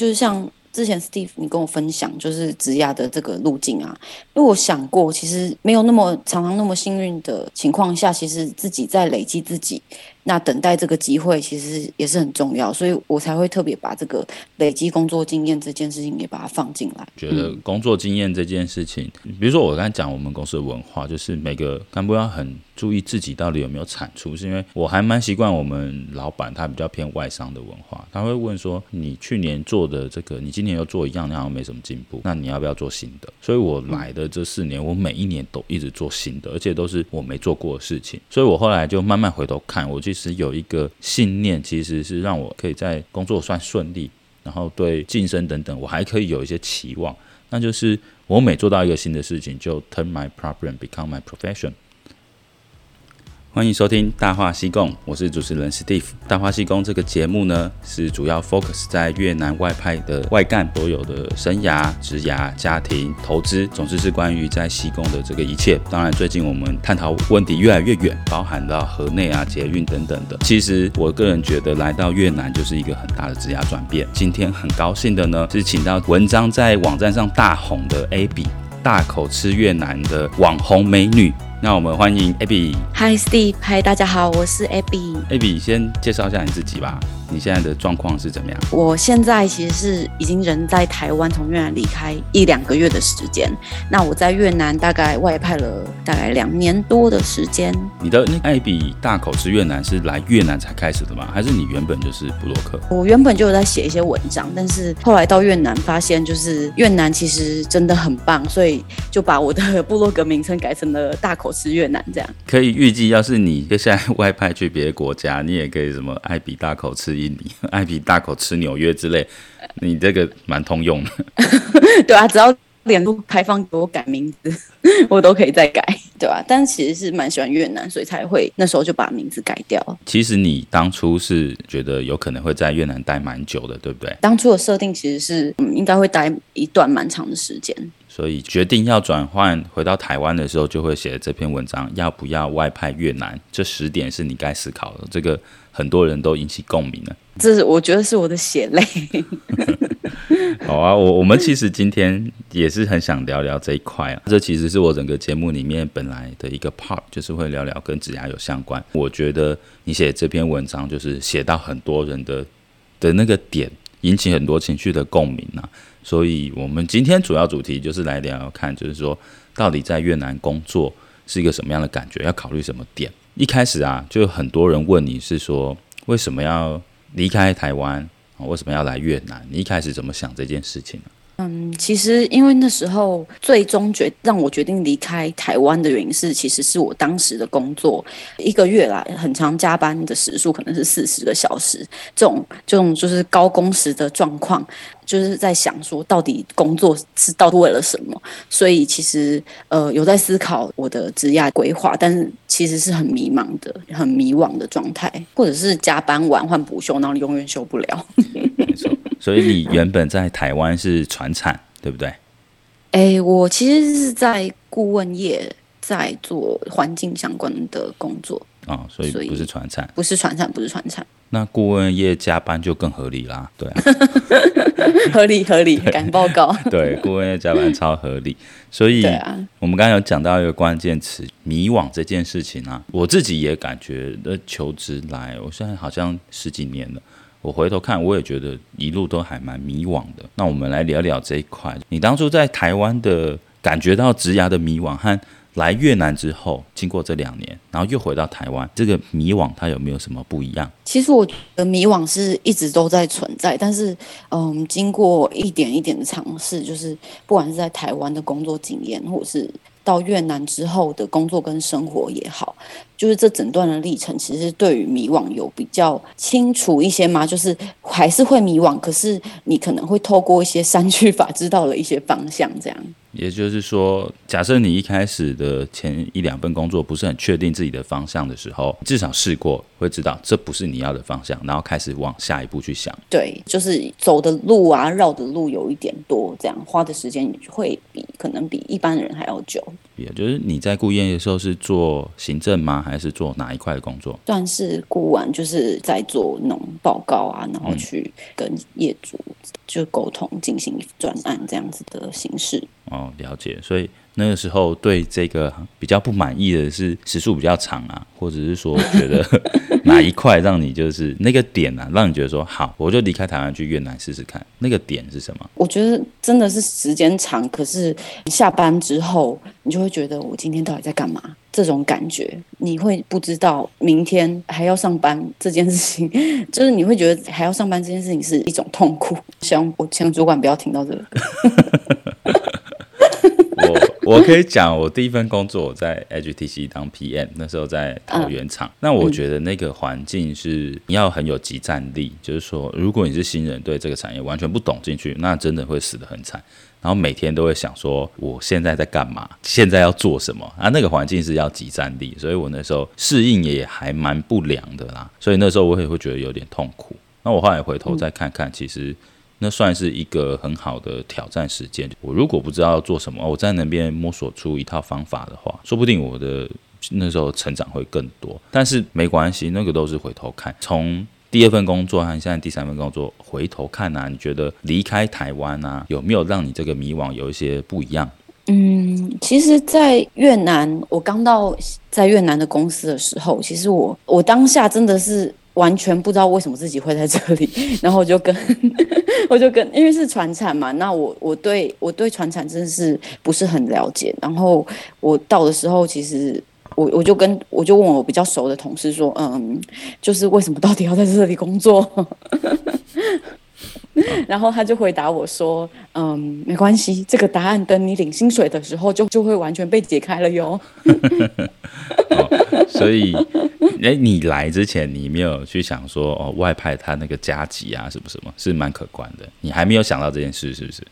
就是像。之前 Steve 你跟我分享就是职涯的这个路径啊，因为我想过，其实没有那么常常那么幸运的情况下，其实自己在累积自己。那等待这个机会其实也是很重要，所以我才会特别把这个累积工作经验这件事情也把它放进来。觉得工作经验这件事情，比如说我刚才讲我们公司的文化，就是每个干部要很注意自己到底有没有产出，是因为我还蛮习惯我们老板他比较偏外商的文化，他会问说，你去年做的这个，你今年又做一样，你好像没什么进步，那你要不要做新的？所以我来的这四年，我每一年都一直做新的，而且都是我没做过的事情，所以我后来就慢慢回头看，我其实有一个信念，其实是让我可以在工作算顺利，然后对晋升等等，我还可以有一些期望。那就是我每做到一个新的事情，就 turn my problem become my profession。欢迎收听《大话西贡》，我是主持人 Steve。《大话西贡》这个节目呢，是主要 focus 在越南外派的外干所有的生涯、职涯、家庭、投资，总之是关于在西贡的这个一切。当然，最近我们探讨问题越来越远，包含到河内啊、捷运等等的。其实，我个人觉得来到越南就是一个很大的职涯转变。今天很高兴的呢，是请到文章在网站上大红的 Abby，大口吃越南的网红美女。那我们欢迎 Abby。Hi Steve，嗨，大家好，我是 Abby。Abby，先介绍一下你自己吧。你现在的状况是怎么样？我现在其实是已经人在台湾，从越南离开一两个月的时间。那我在越南大概外派了大概两年多的时间。你的那艾比大口吃越南是来越南才开始的吗？还是你原本就是布洛克？我原本就有在写一些文章，但是后来到越南发现，就是越南其实真的很棒，所以就把我的布洛格名称改成了大口吃越南。这样可以预计，要是你接下来外派去别的国家，你也可以什么艾比大口吃。印尼，爱比大口吃纽约之类，你这个蛮通用的。对啊，只要脸部开放给我改名字，我都可以再改，对吧、啊？但其实是蛮喜欢越南，所以才会那时候就把名字改掉。其实你当初是觉得有可能会在越南待蛮久的，对不对？当初的设定其实是，嗯，应该会待一段蛮长的时间。所以决定要转换回到台湾的时候，就会写这篇文章，要不要外派越南？这十点是你该思考的。这个。很多人都引起共鸣了，这是我觉得是我的血泪。好啊，我我们其实今天也是很想聊聊这一块啊。这其实是我整个节目里面本来的一个 part，就是会聊聊跟指甲有相关。我觉得你写这篇文章就是写到很多人的的那个点，引起很多情绪的共鸣啊。所以我们今天主要主题就是来聊聊看，就是说到底在越南工作是一个什么样的感觉，要考虑什么点。一开始啊，就很多人问你是说，为什么要离开台湾？为什么要来越南？你一开始怎么想这件事情呢？嗯，其实因为那时候最终决让我决定离开台湾的原因是，其实是我当时的工作一个月来很长加班的时数可能是四十个小时，这种这种就是高工时的状况，就是在想说到底工作是到底为了什么？所以其实呃有在思考我的职业规划，但是其实是很迷茫的、很迷惘的状态，或者是加班完换补休，然后你永远休不了。所以你原本在台湾是传产，对不对？哎、欸，我其实是在顾问业，在做环境相关的工作哦，所以不是传产，不是传产，不是传产。那顾问业加班就更合理啦，对啊，合理合理，敢报告，对，顾问业加班超合理。所以，啊、我们刚刚有讲到一个关键词“迷惘”这件事情啊，我自己也感觉呃求职来，我现在好像十几年了。我回头看，我也觉得一路都还蛮迷惘的。那我们来聊聊这一块。你当初在台湾的感觉到职涯的迷惘，和来越南之后，经过这两年，然后又回到台湾，这个迷惘它有没有什么不一样？其实我觉得迷惘是一直都在存在，但是嗯，经过一点一点的尝试，就是不管是在台湾的工作经验，或者是到越南之后的工作跟生活也好。就是这整段的历程，其实对于迷惘有比较清楚一些吗？就是还是会迷惘，可是你可能会透过一些删去法，知道了一些方向，这样。也就是说，假设你一开始的前一两份工作不是很确定自己的方向的时候，至少试过会知道这不是你要的方向，然后开始往下一步去想。对，就是走的路啊，绕的路有一点多，这样花的时间会比可能比一般人还要久。别，就是你在顾业的时候是做行政吗？还是做哪一块的工作？算是顾问，就是在做那种报告啊，然后去跟业主就沟通，进行专案这样子的形式。哦，了解。所以那个时候对这个比较不满意的是时数比较长啊，或者是说觉得 哪一块让你就是那个点啊，让你觉得说好，我就离开台湾去越南试试看。那个点是什么？我觉得真的是时间长，可是下班之后，你就会觉得我今天到底在干嘛？这种感觉，你会不知道明天还要上班这件事情，就是你会觉得还要上班这件事情是一种痛苦。希望我请主管不要听到这个。我我可以讲，我第一份工作我在 HTC 当 PM，那时候在桃园厂。嗯、那我觉得那个环境是你要很有集战力，嗯、就是说，如果你是新人，对这个产业完全不懂进去，那真的会死得很惨。然后每天都会想说，我现在在干嘛？现在要做什么？啊，那个环境是要集战力，所以我那时候适应也还蛮不良的啦。所以那时候我也会觉得有点痛苦。那我后来回头再看看，其实。那算是一个很好的挑战时间。我如果不知道要做什么，我在那边摸索出一套方法的话，说不定我的那时候成长会更多。但是没关系，那个都是回头看。从第二份工作和现在第三份工作回头看啊，你觉得离开台湾啊，有没有让你这个迷惘有一些不一样？嗯，其实，在越南，我刚到在越南的公司的时候，其实我我当下真的是。完全不知道为什么自己会在这里，然后我就跟 我就跟，因为是传产嘛，那我我对我对传产真的是不是很了解。然后我到的时候，其实我我就跟我就问我比较熟的同事说，嗯，就是为什么到底要在这里工作？然后他就回答我说，嗯，没关系，这个答案等你领薪水的时候就就会完全被解开了哟。哦，所以。哎，你来之前，你没有去想说哦，外派他那个加急啊，什么什么？是蛮可观的。你还没有想到这件事，是不是？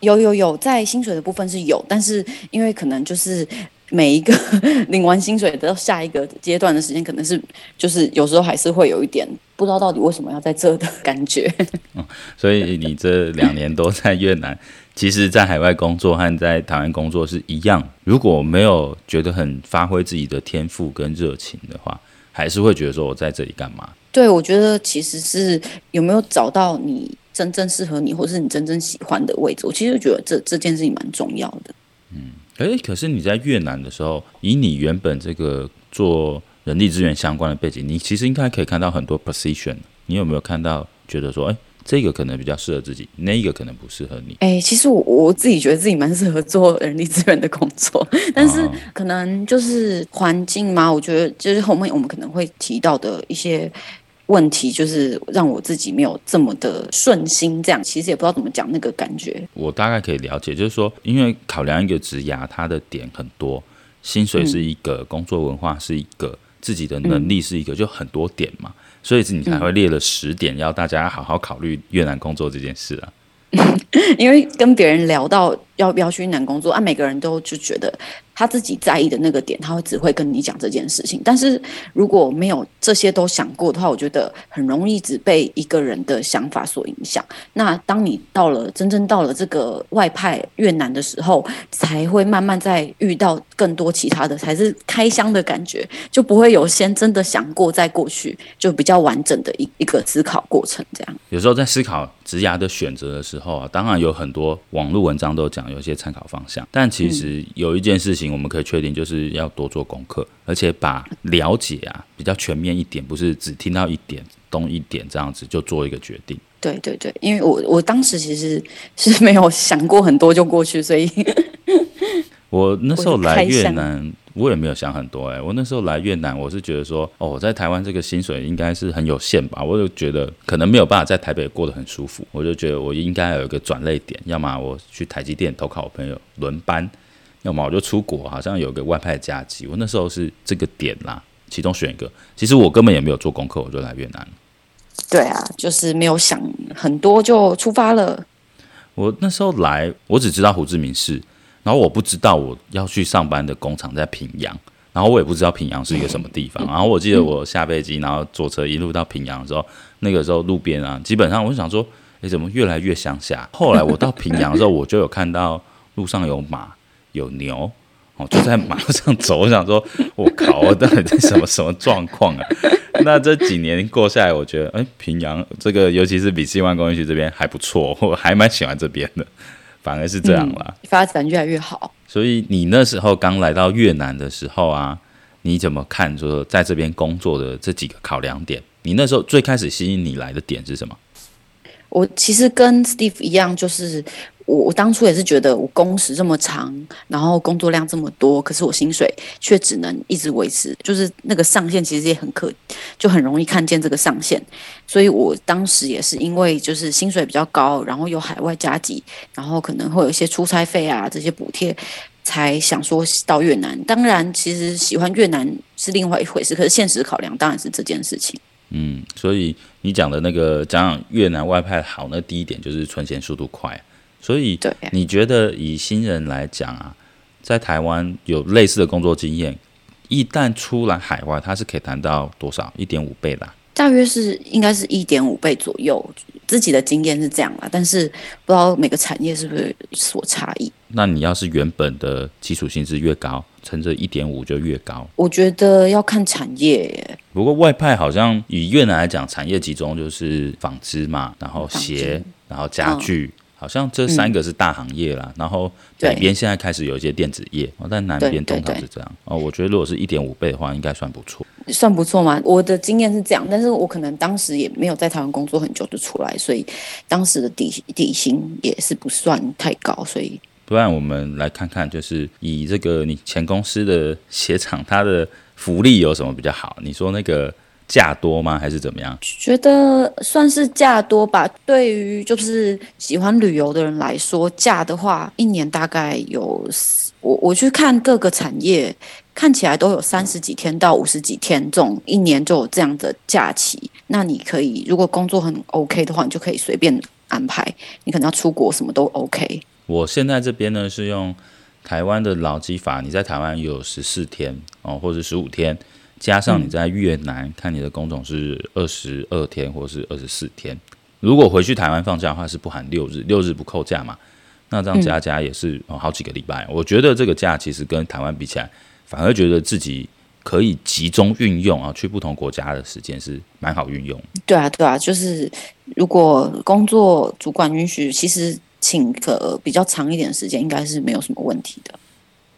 有有有，在薪水的部分是有，但是因为可能就是每一个 领完薪水到下一个阶段的时间，可能是就是有时候还是会有一点不知道到底为什么要在这的感觉。嗯，所以你这两年都在越南。其实，在海外工作和在台湾工作是一样。如果没有觉得很发挥自己的天赋跟热情的话，还是会觉得说我在这里干嘛？对，我觉得其实是有没有找到你真正适合你，或是你真正喜欢的位置。我其实觉得这这件事情蛮重要的。嗯，诶，可是你在越南的时候，以你原本这个做人力资源相关的背景，你其实应该可以看到很多 position。你有没有看到觉得说，诶？这个可能比较适合自己，那一个可能不适合你。哎、欸，其实我我自己觉得自己蛮适合做人力资源的工作，但是可能就是环境嘛，我觉得就是后面我们可能会提到的一些问题，就是让我自己没有这么的顺心。这样其实也不知道怎么讲那个感觉。我大概可以了解，就是说，因为考量一个职涯，它的点很多，薪水是一个，嗯、工作文化是一个，自己的能力是一个，嗯、就很多点嘛。所以你才会列了十点，要大家好好考虑越南工作这件事啊。因为跟别人聊到要不要去越南工作啊，每个人都就觉得。他自己在意的那个点，他会只会跟你讲这件事情。但是如果没有这些都想过的话，我觉得很容易只被一个人的想法所影响。那当你到了真正到了这个外派越南的时候，才会慢慢再遇到更多其他的，才是开箱的感觉，就不会有先真的想过再过去，就比较完整的一一个思考过程。这样有时候在思考职涯的选择的时候啊，当然有很多网络文章都讲有些参考方向，但其实有一件事情。我们可以确定，就是要多做功课，而且把了解啊比较全面一点，不是只听到一点东一点这样子就做一个决定。对对对，因为我我当时其实是没有想过很多就过去，所以 我那时候来越南，我也没有想很多哎、欸。我那时候来越南，我是觉得说，哦，我在台湾这个薪水应该是很有限吧，我就觉得可能没有办法在台北过得很舒服，我就觉得我应该有一个转类点，要么我去台积电投靠我朋友轮班。要么我就出国，好像有个外派假期，我那时候是这个点啦，其中选一个。其实我根本也没有做功课，我就来越南。对啊，就是没有想很多就出发了。我那时候来，我只知道胡志明市，然后我不知道我要去上班的工厂在平阳，然后我也不知道平阳是一个什么地方。然后我记得我下飞机，然后坐车一路到平阳的时候，那个时候路边啊，基本上我就想说，诶，怎么越来越乡下？后来我到平阳的时候，我就有看到路上有马。有牛，哦，就在马路上走。我想说，我靠，我到底在什么什么状况啊？那这几年过下来，我觉得，哎，平阳这个，尤其是比西湾工业区这边还不错，我还蛮喜欢这边的，反而是这样啦，嗯，发展越来越好。所以你那时候刚来到越南的时候啊，你怎么看？说在这边工作的这几个考量点，你那时候最开始吸引你来的点是什么？我其实跟 Steve 一样，就是我我当初也是觉得我工时这么长，然后工作量这么多，可是我薪水却只能一直维持，就是那个上限其实也很可，就很容易看见这个上限。所以我当时也是因为就是薪水比较高，然后有海外加急，然后可能会有一些出差费啊这些补贴，才想说到越南。当然，其实喜欢越南是另外一回事，可是现实考量当然是这件事情。嗯，所以你讲的那个讲讲越南外派好，那第一点就是存钱速度快。所以，你觉得以新人来讲啊，在台湾有类似的工作经验，一旦出来海外，他是可以谈到多少？一点五倍啦啊？大约是应该是一点五倍左右。自己的经验是这样啦，但是不知道每个产业是不是有所差异。那你要是原本的基础薪资越高，乘着一点五就越高。我觉得要看产业耶。不过外派好像以越南来讲，产业集中就是纺织嘛，然后鞋，然后家具。嗯好像这三个是大行业啦，嗯、然后北边现在开始有一些电子业，但南边通常是这样。哦，我觉得如果是一点五倍的话，应该算不错。算不错吗？我的经验是这样，但是我可能当时也没有在台湾工作很久就出来，所以当时的底底薪也是不算太高，所以。不然我们来看看，就是以这个你前公司的鞋厂，它的福利有什么比较好？你说那个。假多吗？还是怎么样？觉得算是假多吧。对于就是喜欢旅游的人来说，假的话，一年大概有我我去看各个产业，看起来都有三十几天到五十几天，这种一年就有这样的假期。那你可以，如果工作很 OK 的话，你就可以随便安排。你可能要出国，什么都 OK。我现在这边呢是用台湾的劳基法，你在台湾有十四天哦，或者十五天。加上你在越南、嗯、看你的工种是二十二天或是二十四天，如果回去台湾放假的话是不含六日，六日不扣假嘛？那这样加加也是好几个礼拜。我觉得这个假其实跟台湾比起来，反而觉得自己可以集中运用啊，去不同国家的时间是蛮好运用。对啊，对啊，就是如果工作主管允许，其实请个比较长一点的时间，应该是没有什么问题的。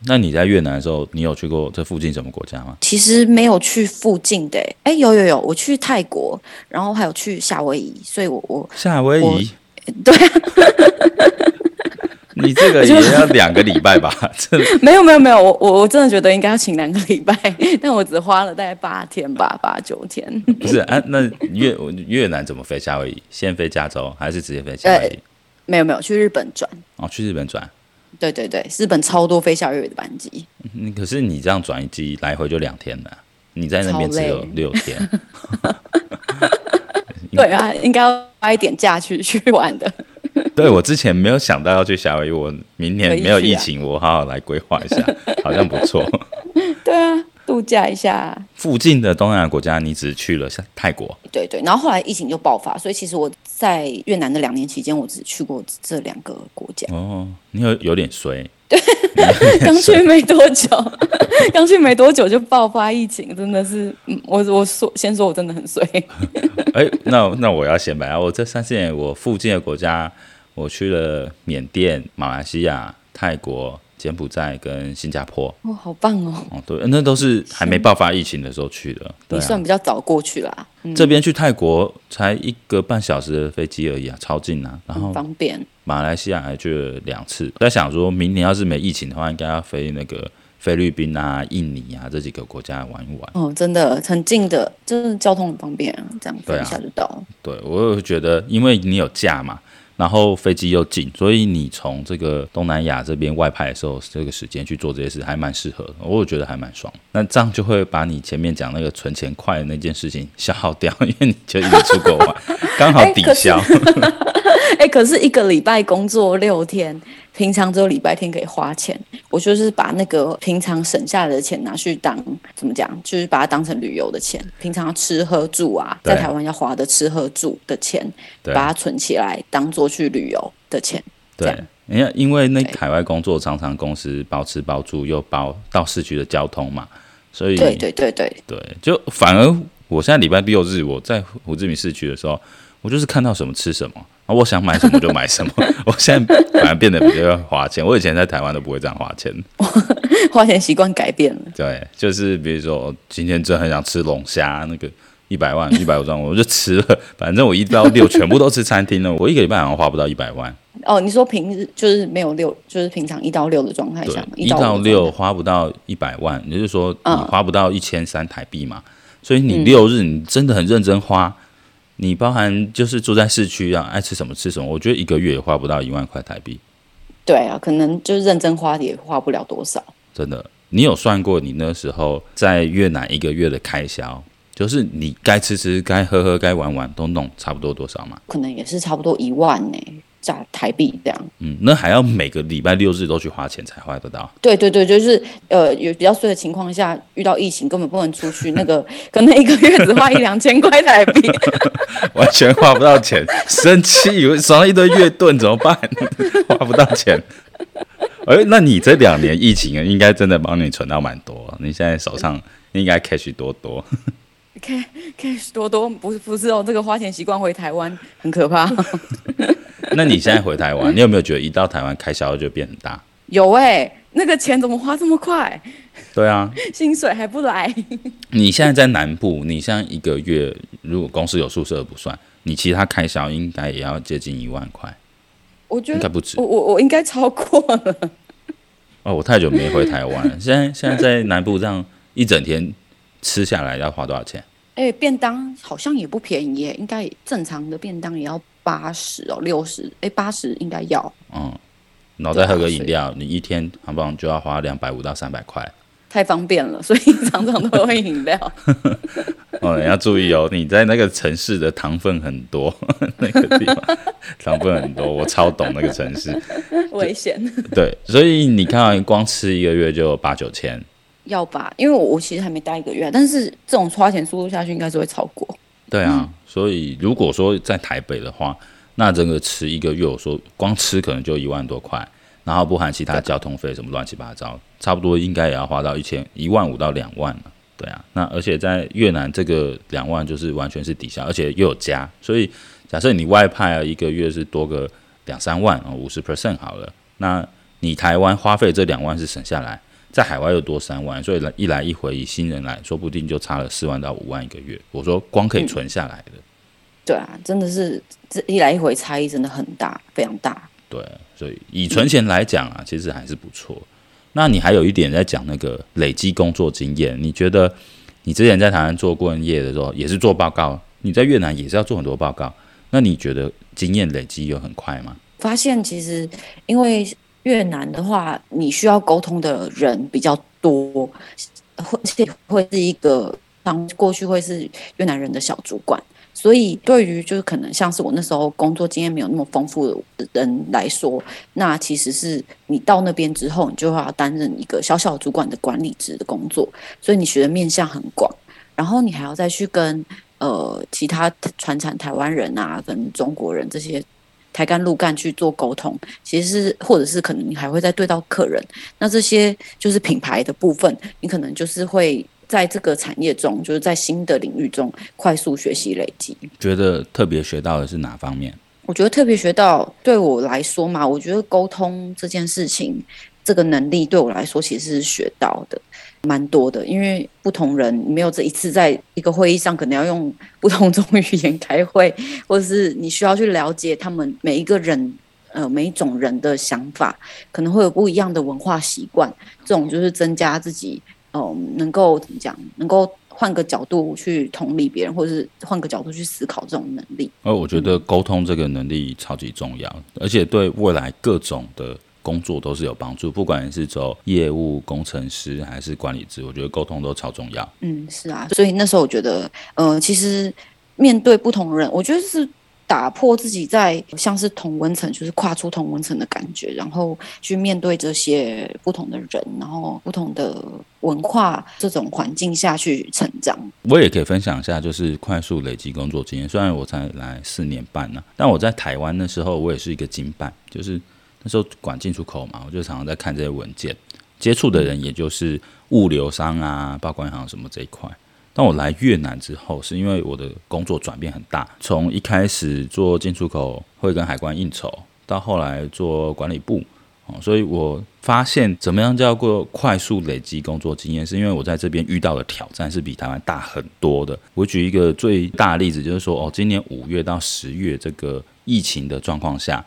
那你在越南的时候，你有去过这附近什么国家吗？其实没有去附近的，哎，有有有，我去泰国，然后还有去夏威夷，所以我我夏威夷，对啊，你这个也要两个礼拜吧？没有没有没有，我我我真的觉得应该要请两个礼拜，但我只花了大概八天吧，八九天。不是啊，那越越南怎么飞夏威夷？先飞加州还是直接飞夏威夷？没有没有，去日本转。哦，去日本转。对对对，日本超多飞夏威夷的班机。嗯，可是你这样转一机来回就两天了，你在那边只有六天。对啊，应该要花一点假去去玩的。对，我之前没有想到要去夏威夷，我明年没有疫情，我好好来规划一下，好像不错。对啊。度假一下，附近的东南亚国家，你只去了泰国。对对，然后后来疫情就爆发，所以其实我在越南的两年期间，我只去过这两个国家。哦，你有有点衰。对，刚去没多久，刚去没多久就爆发疫情，真的是，我我说先说我真的很衰。哎、欸，那那我要显摆啊，我这三四年我附近的国家，我去了缅甸、马来西亚、泰国。柬埔寨跟新加坡，哇、哦，好棒哦！哦，对，那都是还没爆发疫情的时候去的。你算比较早过去啦。这边去泰国才一个半小时的飞机而已啊，超近啊，然后方便。马来西亚还去了两次，在想说明年要是没疫情的话，应该要飞那个菲律宾啊、印尼啊这几个国家玩一玩。哦，真的很近的，就是交通很方便啊，这样飞一下就到了。对我有觉得，因为你有假嘛。然后飞机又近，所以你从这个东南亚这边外派的时候，这个时间去做这些事还蛮适合的，我也觉得还蛮爽。那这样就会把你前面讲那个存钱快的那件事情消耗掉，因为你就一直出国玩，刚好抵消。哎、欸，可是一个礼拜工作六天。平常只有礼拜天可以花钱，我就是把那个平常省下来的钱拿去当怎么讲，就是把它当成旅游的钱。平常吃喝住啊，在台湾要花的吃喝住的钱，把它存起来当做去旅游的钱。对，人家因为那海外工作常常公司包吃包住，又包到市区的交通嘛，所以对对对对。对，就反而我现在礼拜六日我在胡志明市区的时候，我就是看到什么吃什么，啊，我想买什么就买什么。我现在反而变得比较花钱，我以前在台湾都不会这样花钱，花钱习惯改变了。对，就是比如说今天真的很想吃龙虾，那个一百万一百五十万我就吃了，反正我一到六全部都吃餐厅了，我一个礼拜好像花不到一百万。哦，你说平日就是没有六，就是平常一到六的状态下，一到六花不到一百万，也就是说你花不到一千三台币嘛。嗯、所以你六日你真的很认真花，嗯、你包含就是住在市区啊，爱吃什么吃什么，我觉得一个月也花不到一万块台币。对啊，可能就是认真花也花不了多少。真的，你有算过你那时候在越南一个月的开销？就是你该吃吃、该喝喝、该玩玩都弄差不多多少嘛？可能也是差不多一万呢。加台币这样，嗯，那还要每个礼拜六日都去花钱才花得到。对对对，就是呃，有比较衰的情况下，遇到疫情根本不能出去，那个 可能一个月只花一两千块台币，完全花不到钱，生气，以为少了一堆月盾怎么办？花不到钱。哎，那你这两年疫情应该真的帮你存到蛮多，你现在手上应该 cash 多多。Cash cash 多多不是不是哦，这个花钱习惯回台湾很可怕。那你现在回台湾，你有没有觉得一到台湾开销就变很大？有哎、欸，那个钱怎么花这么快？对啊，薪水还不来。你现在在南部，你现在一个月，如果公司有宿舍不算，你其他开销应该也要接近一万块。我觉得应该不止，我我我应该超过了。哦，我太久没回台湾了。现在现在在南部这样一整天吃下来要花多少钱？哎、欸，便当好像也不便宜耶，应该正常的便当也要。八十哦，六十哎，八十应该要。嗯，然后再喝个饮料，你一天好不好就要花两百五到三百块。太方便了，所以 常常都喝饮料。哦，你要注意哦，你在那个城市的糖分很多，那个地方糖分很多，我超懂那个城市。危险。对，所以你看，光吃一个月就八九千。要吧，因为我我其实还没待一个月，但是这种花钱速度下去，应该是会超过。对啊，所以如果说在台北的话，那整个吃一个月，我说光吃可能就一万多块，然后不含其他交通费什么乱七八糟，差不多应该也要花到一千一万五到两万了。对啊，那而且在越南这个两万就是完全是抵消，而且又有加，所以假设你外派啊一个月是多个两三万啊，五十 percent 好了，那你台湾花费这两万是省下来。在海外又多三万，所以来一来一回，以新人来说不定就差了四万到五万一个月。我说光可以存下来的，嗯、对啊，真的是这一来一回差异真的很大，非常大。对，所以以存钱来讲啊，其实还是不错。那你还有一点在讲那个累积工作经验，你觉得你之前在台湾做顾问业的时候也是做报告，你在越南也是要做很多报告，那你觉得经验累积有很快吗？发现其实因为。越南的话，你需要沟通的人比较多，会会是一个当过去会是越南人的小主管，所以对于就是可能像是我那时候工作经验没有那么丰富的人来说，那其实是你到那边之后，你就要担任一个小小主管的管理职的工作，所以你学的面向很广，然后你还要再去跟呃其他传产台湾人啊，跟中国人这些。台干路干去做沟通，其实是或者是可能你还会再对到客人，那这些就是品牌的部分，你可能就是会在这个产业中，就是在新的领域中快速学习累积。觉得特别学到的是哪方面？我觉得特别学到对我来说嘛，我觉得沟通这件事情，这个能力对我来说其实是学到的。蛮多的，因为不同人没有这一次在一个会议上，可能要用不同种语言开会，或者是你需要去了解他们每一个人，呃，每一种人的想法，可能会有不一样的文化习惯。这种就是增加自己，嗯、能够怎么讲，能够换个角度去同理别人，或者是换个角度去思考这种能力。而我觉得沟通这个能力超级重要，而且对未来各种的。工作都是有帮助，不管是走业务、工程师还是管理职，我觉得沟通都超重要。嗯，是啊，所以那时候我觉得，呃，其实面对不同人，我觉得是打破自己在像是同温层，就是跨出同温层的感觉，然后去面对这些不同的人，然后不同的文化这种环境下去成长。我也可以分享一下，就是快速累积工作经验。虽然我才来四年半呢、啊，但我在台湾的时候，我也是一个经办，就是。那时候管进出口嘛，我就常常在看这些文件，接触的人也就是物流商啊、报关行什么这一块。当我来越南之后，是因为我的工作转变很大，从一开始做进出口会跟海关应酬，到后来做管理部哦。所以我发现怎么样叫做快速累积工作经验，是因为我在这边遇到的挑战是比台湾大很多的。我举一个最大的例子，就是说，哦，今年五月到十月这个疫情的状况下，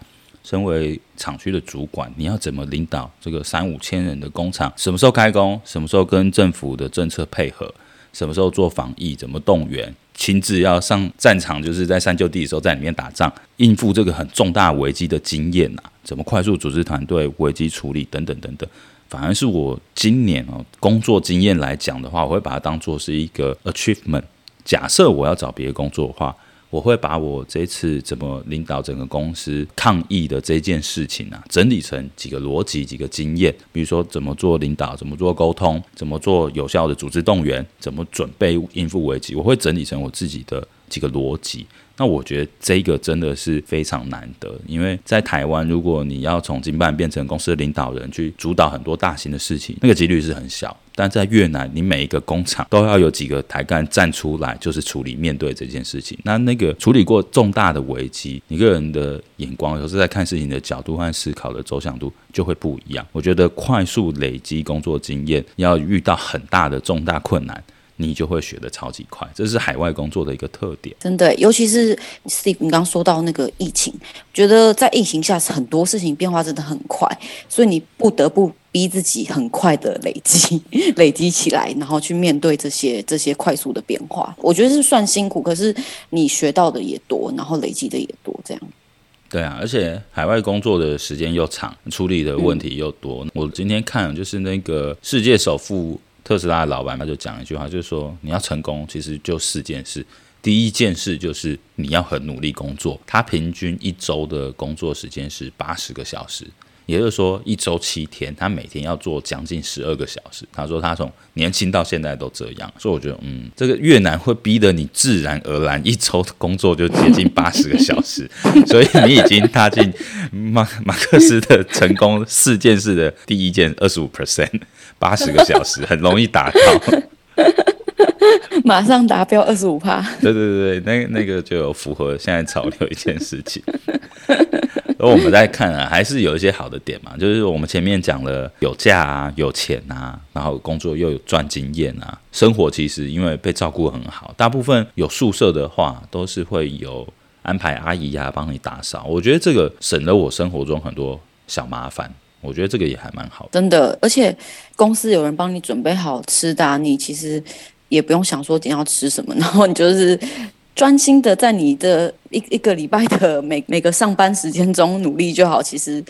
身为厂区的主管，你要怎么领导这个三五千人的工厂？什么时候开工？什么时候跟政府的政策配合？什么时候做防疫？怎么动员？亲自要上战场，就是在三就地的时候在里面打仗，应付这个很重大危机的经验呐，怎么快速组织团队、危机处理等等等等，反而是我今年哦工作经验来讲的话，我会把它当做是一个 achievement。假设我要找别的工作的话。我会把我这次怎么领导整个公司抗疫的这件事情啊，整理成几个逻辑、几个经验，比如说怎么做领导、怎么做沟通、怎么做有效的组织动员、怎么准备应付危机，我会整理成我自己的几个逻辑。那我觉得这个真的是非常难得，因为在台湾，如果你要从经办变成公司的领导人去主导很多大型的事情，那个几率是很小。但在越南，你每一个工厂都要有几个台干站出来，就是处理面对这件事情。那那个处理过重大的危机，你个人的眼光，有时候在看事情的角度和思考的走向度就会不一样。我觉得快速累积工作经验，要遇到很大的重大困难。你就会学的超级快，这是海外工作的一个特点。真的，尤其是 Steve，你刚刚说到那个疫情，觉得在疫情下很多事情变化真的很快，所以你不得不逼自己很快的累积，累积起来，然后去面对这些这些快速的变化。我觉得是算辛苦，可是你学到的也多，然后累积的也多，这样。对啊，而且海外工作的时间又长，处理的问题又多。嗯、我今天看就是那个世界首富。特斯拉的老板他就讲一句话，就是说你要成功，其实就四件事。第一件事就是你要很努力工作。他平均一周的工作时间是八十个小时。也就是说，一周七天，他每天要做将近十二个小时。他说他从年轻到现在都这样，所以我觉得，嗯，这个越南会逼得你自然而然一周的工作就接近八十个小时，所以你已经踏进马马克思的成功四件事的第一件，二十五 percent，八十个小时很容易达到，马上达标二十五趴。对对对对，那那个就有符合现在潮流一件事情。而我们在看啊，还是有一些好的点嘛，就是我们前面讲了有假啊，有钱啊，然后工作又有赚经验啊，生活其实因为被照顾很好，大部分有宿舍的话都是会有安排阿姨呀、啊、帮你打扫，我觉得这个省了我生活中很多小麻烦，我觉得这个也还蛮好的。真的，而且公司有人帮你准备好吃的，你其实也不用想说今天要吃什么，然后你就是。专心的在你的一一个礼拜的每每个上班时间中努力就好。其实，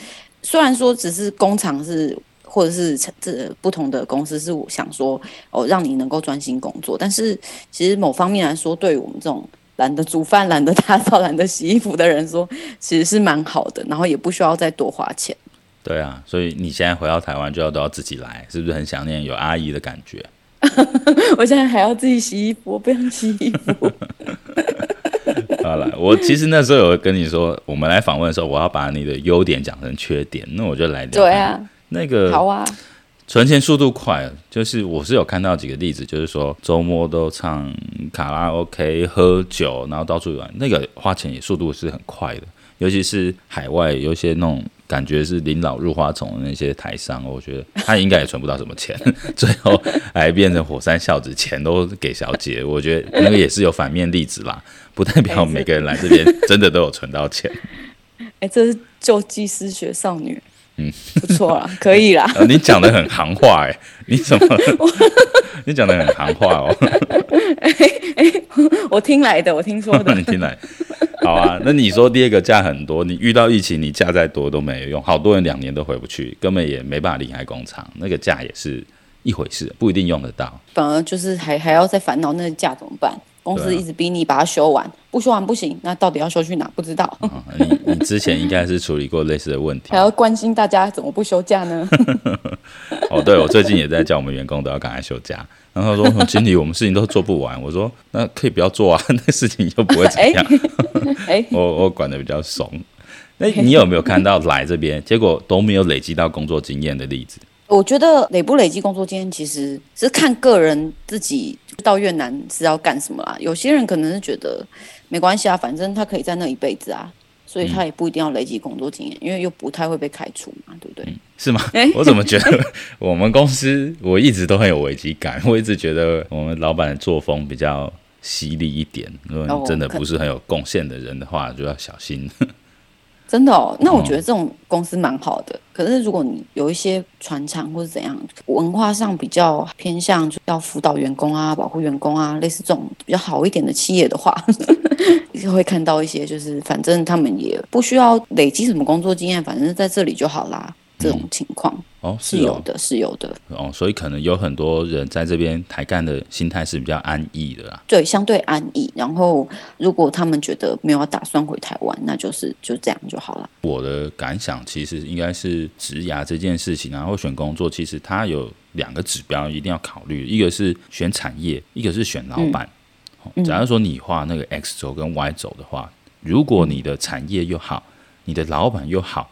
虽然说只是工厂是或者是这不同的公司，是我想说哦，让你能够专心工作。但是，其实某方面来说，对于我们这种懒得煮饭、懒得打扫、懒得洗衣服的人说，其实是蛮好的。然后也不需要再多花钱。对啊，所以你现在回到台湾就要都要自己来，是不是很想念有阿姨的感觉？我现在还要自己洗衣服，我不想洗衣服。好了，我其实那时候有跟你说，我们来访问的时候，我要把你的优点讲成缺点，那我就来聊。对啊，那个好啊，存钱速度快，就是我是有看到几个例子，就是说周末都唱卡拉 OK、喝酒，然后到处玩，那个花钱也速度是很快的，尤其是海外有些那种。感觉是临老入花丛的那些台商，我觉得他应该也存不到什么钱，最后还变成火山孝子，钱都给小姐。我觉得那个也是有反面例子啦，不代表每个人来这边真的都有存到钱。哎，这是救济失学少女，嗯，不错啦，可以啦。你讲的很行话哎，你怎么？你讲的很行话哦。哎哎，我听来的，我听说的，你听来。好啊，那你说第二个假很多，你遇到疫情，你假再多都没有用，好多人两年都回不去，根本也没办法离开工厂，那个假也是一回事，不一定用得到。反而就是还还要再烦恼那个假怎么办？公司一直逼你把它修完，不修完不行，那到底要修去哪？不知道。哦、你你之前应该是处理过类似的问题，还要关心大家怎么不休假呢？哦，对，我最近也在叫我们员工都要赶快休假。然后他说：“ 经理，我们事情都做不完。”我说：“那可以不要做啊，那事情就不会怎样。欸”我我管的比较松。那你有没有看到来这边，结果都没有累积到工作经验的例子？我觉得累不累积工作经验，其实是看个人自己到越南是要干什么啦。有些人可能是觉得没关系啊，反正他可以在那一辈子啊，所以他也不一定要累积工作经验，嗯、因为又不太会被开除嘛，对不对？嗯、是吗？我怎么觉得我们公司我一直都很有危机感？我一直觉得我们老板的作风比较犀利一点。如果你真的不是很有贡献的人的话，就要小心。真的哦，那我觉得这种公司蛮好的。哦、可是如果你有一些传承或者怎样，文化上比较偏向就要辅导员工啊、保护员工啊，类似这种比较好一点的企业的话，就 会看到一些就是反正他们也不需要累积什么工作经验，反正在这里就好啦。这种情况哦，是有的，是有的哦，所以可能有很多人在这边抬干的心态是比较安逸的啦。对，相对安逸。然后，如果他们觉得没有打算回台湾，那就是就这样就好了。我的感想其实应该是职涯这件事情，然后选工作，其实它有两个指标一定要考虑，一个是选产业，一个是选老板。嗯、假如说你画那个 X 轴跟 Y 轴的话，如果你的产业又好，你的老板又好。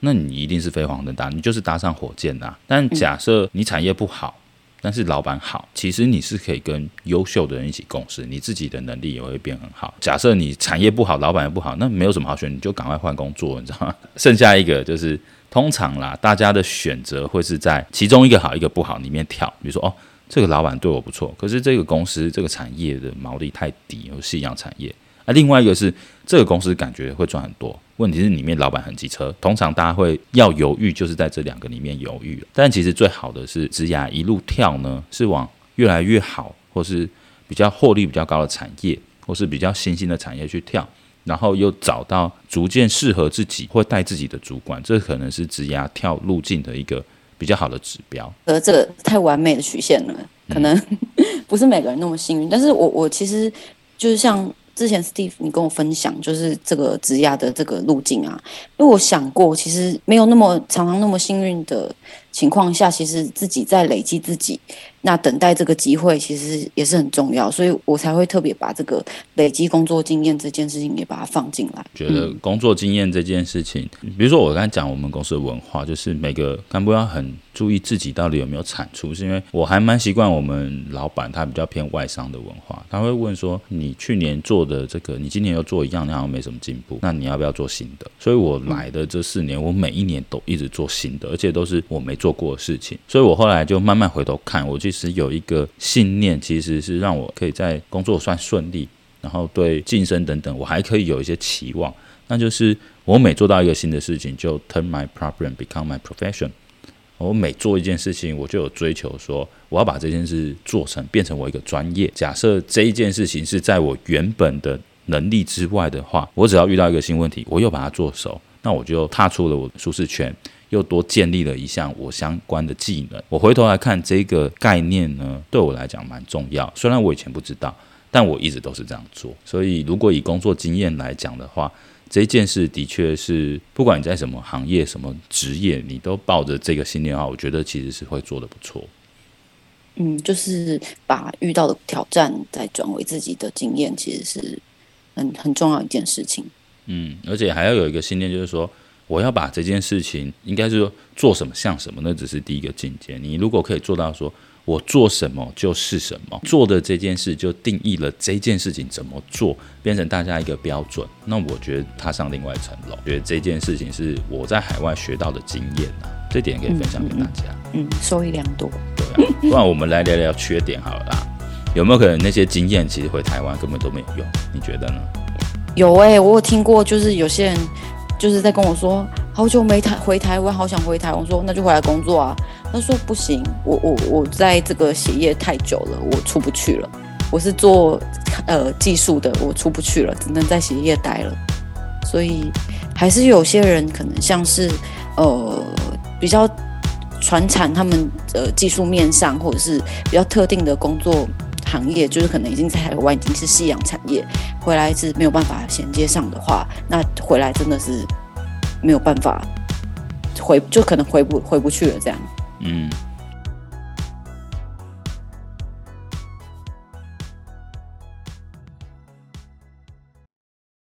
那你一定是飞黄腾达，你就是搭上火箭啦啊。但假设你产业不好，但是老板好，其实你是可以跟优秀的人一起共事，你自己的能力也会变很好。假设你产业不好，老板也不好，那没有什么好选，你就赶快换工作，你知道吗？剩下一个就是通常啦，大家的选择会是在其中一个好一个不好里面跳。比如说哦，这个老板对我不错，可是这个公司这个产业的毛利太低，有夕阳产业。啊，另外一个是这个公司感觉会赚很多。问题是里面老板很机车，通常大家会要犹豫，就是在这两个里面犹豫。但其实最好的是职涯一路跳呢，是往越来越好，或是比较获利比较高的产业，或是比较新兴的产业去跳，然后又找到逐渐适合自己或带自己的主管，这可能是职涯跳路径的一个比较好的指标。呃，这个太完美的曲线了，可能、嗯、不是每个人那么幸运。但是我我其实就是像。之前 Steve 你跟我分享就是这个职涯的这个路径啊，因为我想过，其实没有那么常常那么幸运的情况下，其实自己在累积自己。那等待这个机会其实也是很重要，所以我才会特别把这个累积工作经验这件事情也把它放进来。觉得工作经验这件事情，比如说我刚才讲我们公司的文化，就是每个干部要很注意自己到底有没有产出，是因为我还蛮习惯我们老板他比较偏外商的文化，他会问说，你去年做的这个，你今年又做一样，那好像没什么进步，那你要不要做新的？所以我来的这四年，我每一年都一直做新的，而且都是我没做过的事情，所以我后来就慢慢回头看，我就。其实有一个信念，其实是让我可以在工作算顺利，然后对晋升等等，我还可以有一些期望。那就是我每做到一个新的事情，就 turn my problem become my profession。我每做一件事情，我就有追求说，我要把这件事做成，变成我一个专业。假设这一件事情是在我原本的能力之外的话，我只要遇到一个新问题，我又把它做熟，那我就踏出了我的舒适圈。又多建立了一项我相关的技能。我回头来看这个概念呢，对我来讲蛮重要。虽然我以前不知道，但我一直都是这样做。所以，如果以工作经验来讲的话，这件事的确是，不管你在什么行业、什么职业，你都抱着这个信念的话，我觉得其实是会做得不错。嗯，就是把遇到的挑战再转为自己的经验，其实是很很重要一件事情。嗯，而且还要有一个信念，就是说。我要把这件事情，应该是说做什么像什么，那只是第一个境界。你如果可以做到说，我做什么就是什么，做的这件事就定义了这件事情怎么做，变成大家一个标准。那我觉得踏上另外一层楼，觉得这件事情是我在海外学到的经验啊，这点可以分享给大家。嗯，受益良多。对啊，不然我们来聊聊缺点好了啦。有没有可能那些经验其实回台湾根本都没有用？你觉得呢？有哎、欸，我有听过，就是有些人。就是在跟我说，好久没台回台湾，好想回台湾。我说那就回来工作啊。他说不行，我我我在这个协业太久了，我出不去了。我是做呃技术的，我出不去了，只能在协业待了。所以还是有些人可能像是呃比较传产，他们呃技术面上或者是比较特定的工作行业，就是可能已经在海外已经是夕阳产业，回来是没有办法衔接上的话，那回来真的是没有办法回，就可能回不回不去了这样。嗯。